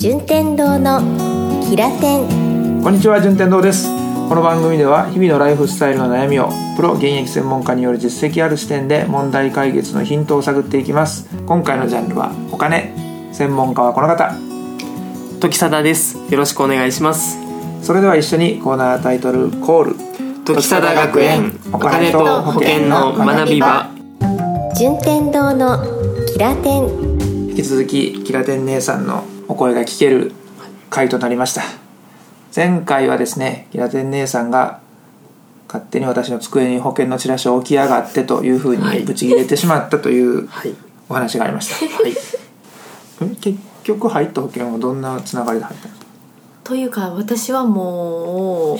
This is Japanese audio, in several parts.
順天堂のキラテンこんにちは順天堂です。この番組では日々のライフスタイルの悩みをプロ現役専門家による実績ある視点で問題解決のヒントを探っていきます。今回のジャンルはお金。専門家はこの方。時貞です。よろしくお願いします。それでは一緒にコーナータイトルコール。時貞学園。お金と保険の学び場。順天堂のキラテン引き続きキラテン姉さんのお声が聞ける回となりました。前回はですねキラテン姉さんが勝手に私の机に保険のチラシを置きやがってというふうはい。にブチ切れてしまったという はい。お話がありました、はい。ん 結局入った保険はどんなつながりで入ったのというか私はもう、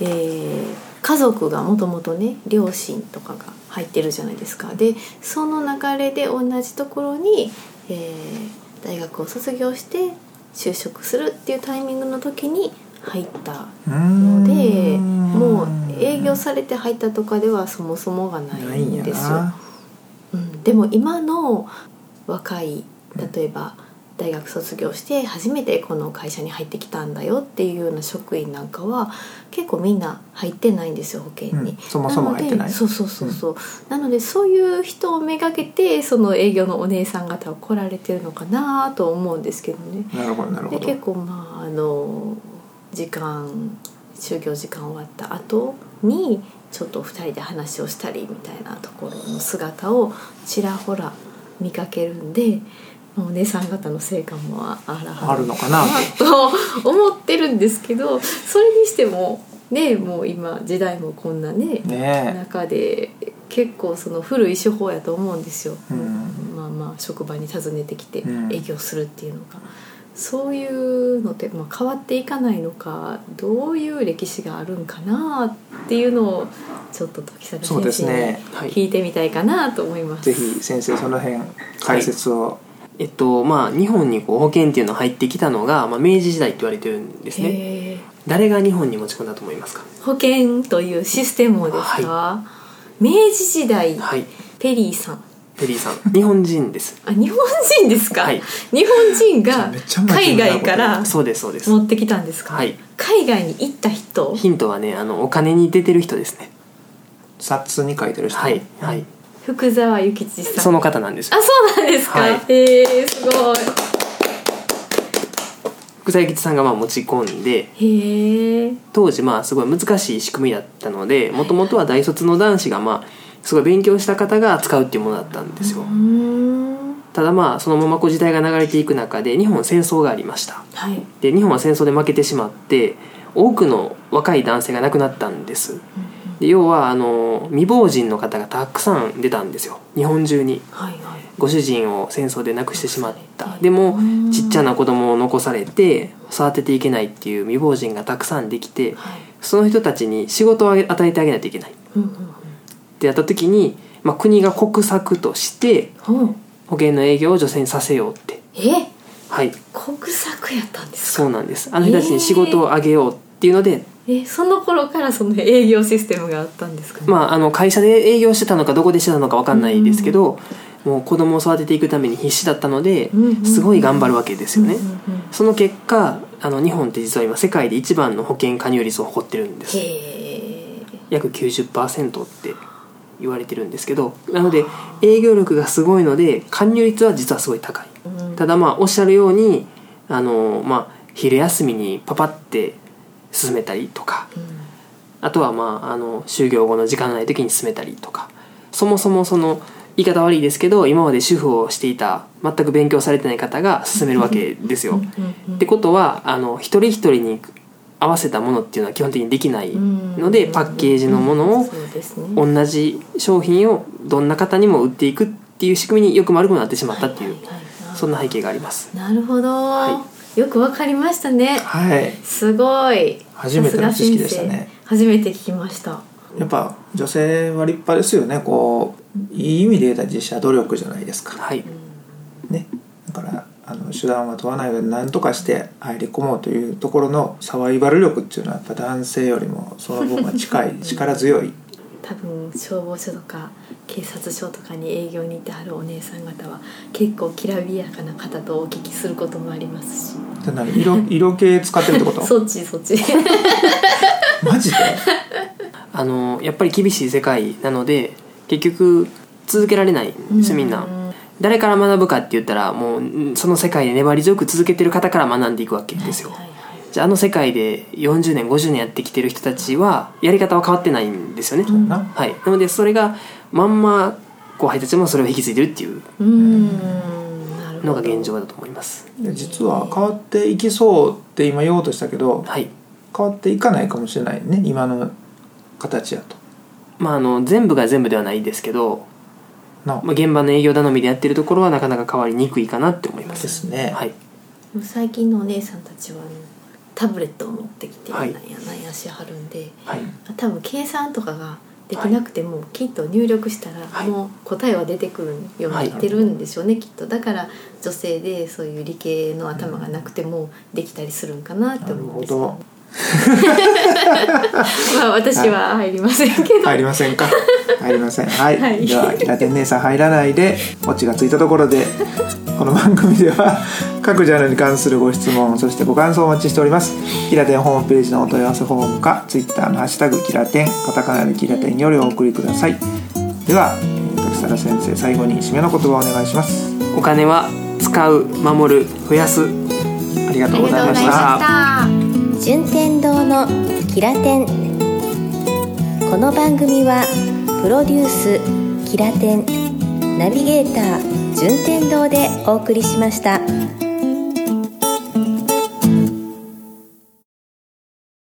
えー家族がもともとね両親とかが入ってるじゃないですか。でその流れで同じところに、えー大学を卒業して就職するっていうタイミングの時に入ったのでもう営業されて入ったとかではそもそもがないんですよ。なうん、でも今の若い例えば大学卒業して初めてこの会社に入ってきたんだよっていうような職員なんかは結構みんな入ってないんですよ保険に、うんそもそも入ってない？そうそうそうそう、なのでそういう人をめがけてその営業のお姉さん方は来られてるのかなと思うんですけどね。なるほどなるほど。で結構まああの時間就業時間終わった後にちょっと2人で話をしたりみたいなところの姿をちらほら見かけるんでまあお姉さん方の成果もあらあるのかなと思ってるんですけどそれにしてもねもう今時代もこんなねね中で結構その古い手法やと思うんですよ、うん。まあまあ職場に訪ねてきてうん。営業するっていうのが、そういうのって、まあ、変わっていかないのかどういう歴史があるんかなっていうのをちょっと時貞そうです先生にね。はい。聞いてみたいかなと思います。ぜひ先生その辺解説を、えっとまあ日本にこう保険っていうの入ってきたのが、まあ、明治時代って言われてるんですね。誰が日本に持ち込んだと思いますか？保険というシステムをですか、明治時代、はい。ペリーさん。ペリーさん。日本人です。あ日本人ですか、はい。日本人が海外からそうですそうです。持ってきたんですか、はい。海外に行った人。ヒントはねあのお金に出てる人ですね。冊に書いてる人、はい。はい福沢諭吉さん。その方なんですあそうなんですか、はい。へえすごい。福沢諭吉さんがまあ持ち込んで当時まあすごい難しい仕組みだったのでもともとは大卒の男子がまあすごい勉強した方が使うっていうものだったんですよ。ただまあそのままこう時代が流れていく中で日本戦争がありました。はい。で日本は戦争で負けてしまって多くの若い男性が亡くなったんですで要はあの未亡人の方がたくさん出たんですよ。日本中に。はいはい。ご主人を戦争で亡くしてしまった。でもちっちゃな子供を残されて育てていけないっていう未亡人がたくさんできてはい。その人たちに仕事をあげ与えてあげないといけない。っうんうん。てやった時に、まあ、国が国策として保険の営業を女性にさせようって。え？はい。国策やったんですか？そうなんです。あの人たちに仕事をあげようっていうので、えその頃からその営業システムがあったんですかね、まあ、あの会社で営業してたのかどこでしてたのか分かんないですけど、もう子供を育てていくために必死だったのですごい頑張るわけですよね、その結果あの日本って実は今世界で一番の保険加入率を誇ってるんです。へえ。約90%って言われてるんですけどなので営業力がすごいので加入率は実はすごい高い。うん。ただまあおっしゃるようにあの、まあ、昼休みにパパって進めたりとかあとはまああの就業後の時間ない時に進めたりとかそもそもその言い方悪いですけど今まで主婦をしていた全く勉強されてない方が進めるわけですよ。ってことはあの一人一人に合わせたものっていうのは基本的にできないのでパッケージのものを同じ商品をどんな方にも売っていくっていう仕組みによく丸くなってしまったっていうそんな背景があります。なるほど、はよくわかりましたね。はい。すごい。初めての知識でしたね。初めて聞きました。やっぱ女性は立派ですよね。こういい意味で言うたら自社努力じゃないですか。はい、ね。だからあの手段は問わない上で何とかして入り込もうというところのサバイバル力っていうのはやっぱ男性よりもその分は近い 力強い多分消防署とか警察署とかに営業に行ってはるお姉さん方は結構きらびやかな方とお聞きすることもありますし。色 色系使ってるってこと？そっちそっち。マジで？あのやっぱり厳しい世界なので結局続けられないんですよみんな誰から学ぶかって言ったらもうその世界で粘り強く続けてる方から学んでいくわけですよ。はいはいじゃああの世界で40年50年やってきてる人たちはやり方は変わってないんですよね、な。はい、なのでそれがまんま後輩たちもそれを引き継いでるっていうのが現状だと思います。で実は変わっていきそうって今言おうとしたけどはい。変わっていかないかもしれないね今の形やと。まああの全部が全部ではないですけど、なまあ、現場の営業頼みでやってるところはなかなか変わりにくいかなって思いまですすね、はい。最近のお姉さんたちはタブレットを持ってきて、はい。なんやなんやしはるんではい。多分計算とかができなくても、きっと入力したら、はい。もう答えは出てくるようになってるんでしょうね、きっと。だから女性でそういう理系の頭がなくてもできたりするんかなって思うんですよ。なるほ まあ私は入りませんけど、入りませんか。入りません。はい、はい。ではキラテン姉さん入らないでオチがついたところでこの番組では各ジャンルに関するご質問そしてご感想をお待ちしております。キラテンホームページのお問い合わせフォームかツイッターのハッシュタグキラテンカタカナでキラテンよりお送りください。ではえー時貞先生最後に締めの言葉をお願いします。お金は使う守る増やす。ありがとうごありがとうございました順天堂のキラテンこの番組はプロデュースキラテンナビゲーター順天堂でお送りしました。